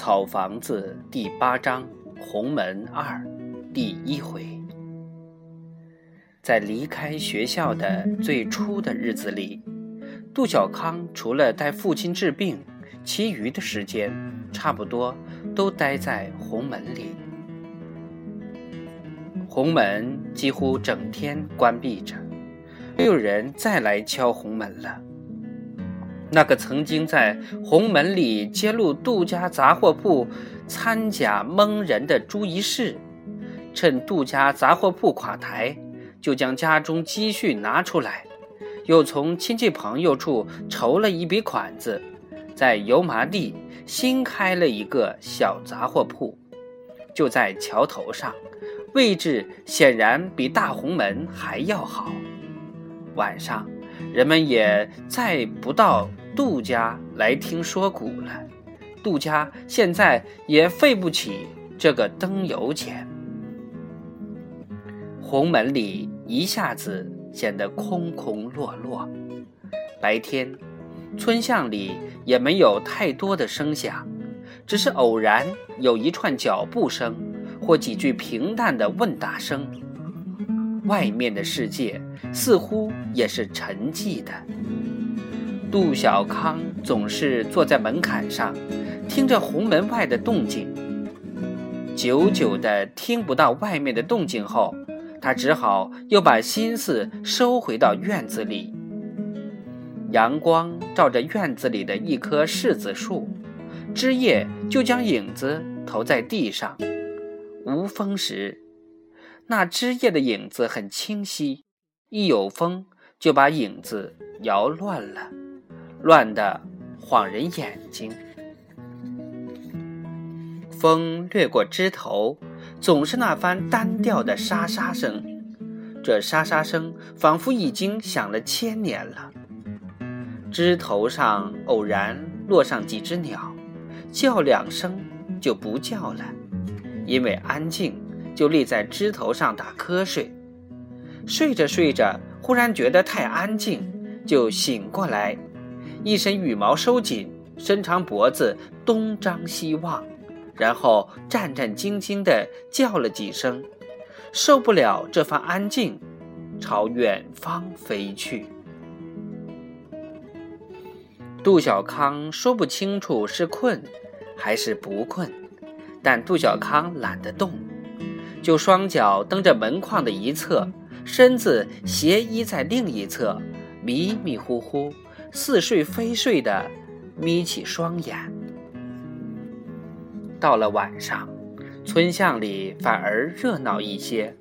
草房子第八章红门二第一回，在离开学校的最初的日子里，杜小康除了带父亲治病，其余的时间差不多都待在红门里。红门几乎整天关闭着，没有人再来敲红门了。那个曾经在红门里揭露杜家杂货铺掺假蒙人的朱一士，趁杜家杂货铺垮台，就将家中积蓄拿出来，又从亲戚朋友处筹了一笔款子，在油麻地新开了一个小杂货铺，就在桥头上，位置显然比大红门还要好。晚上，人们也再不到。杜家来听说古了，杜家现在也费不起这个灯油钱。红门里一下子显得空空落落。白天，村巷里也没有太多的声响，只是偶然有一串脚步声或几句平淡的问答声。外面的世界似乎也是沉寂的。杜小康总是坐在门槛上，听着红门外的动静。久久的听不到外面的动静后，他只好又把心思收回到院子里。阳光照着院子里的一棵柿子树，枝叶就将影子投在地上。无风时，那枝叶的影子很清晰；一有风，就把影子摇乱了。乱得晃人眼睛。风掠过枝头，总是那番单调的沙沙声。这沙沙声仿佛已经响了千年了。枝头上偶然落上几只鸟，叫两声就不叫了，因为安静，就立在枝头上打瞌睡。睡着睡着，忽然觉得太安静，就醒过来。一身羽毛收紧，伸长脖子东张西望，然后战战兢兢地叫了几声，受不了这番安静，朝远方飞去。杜小康说不清楚是困还是不困，但杜小康懒得动，就双脚蹬着门框的一侧，身子斜依在另一侧，迷迷糊糊。似睡非睡的眯起双眼。到了晚上，村巷里反而热闹一些，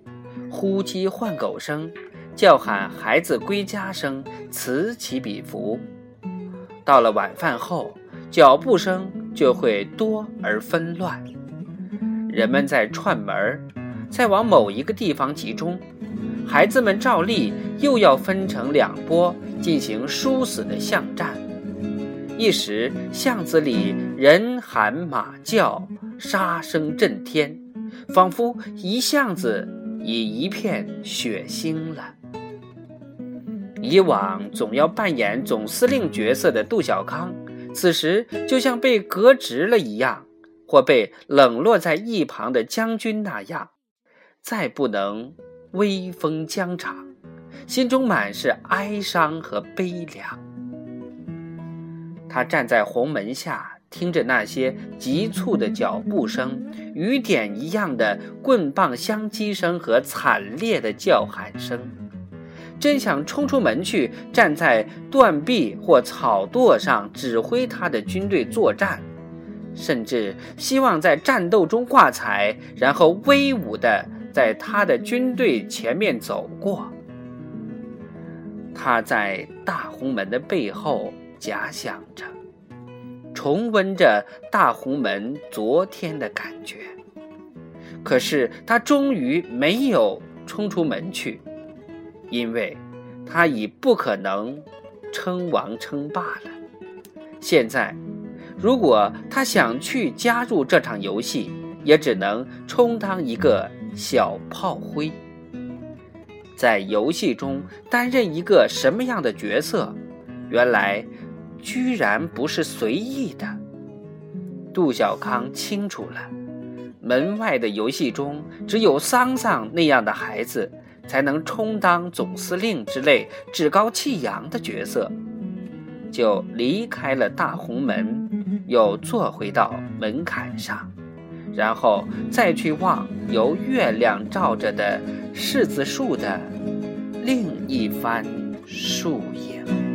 呼鸡唤狗声、叫喊孩子归家声此起彼伏。到了晚饭后，脚步声就会多而纷乱，人们在串门再，往某一个地方集中。孩子们照例又要分成两拨进行殊死的巷战，一时巷子里人喊马叫，杀声震天，仿佛一巷子已一片血腥了。以往总要扮演总司令角色的杜小康，此时就像被革职了一样，或被冷落在一旁的将军那样，再不能。威风疆场，心中满是哀伤和悲凉。他站在红门下，听着那些急促的脚步声、雨点一样的棍棒相击声和惨烈的叫喊声，真想冲出门去，站在断壁或草垛上指挥他的军队作战，甚至希望在战斗中挂彩，然后威武的。在他的军队前面走过，他在大红门的背后假想着，重温着大红门昨天的感觉。可是他终于没有冲出门去，因为他已不可能称王称霸了。现在，如果他想去加入这场游戏，也只能充当一个。小炮灰在游戏中担任一个什么样的角色？原来，居然不是随意的。杜小康清楚了，门外的游戏中只有桑桑那样的孩子才能充当总司令之类趾高气扬的角色，就离开了大红门，又坐回到门槛上，然后再去望由月亮照着的柿子树的另一番树影。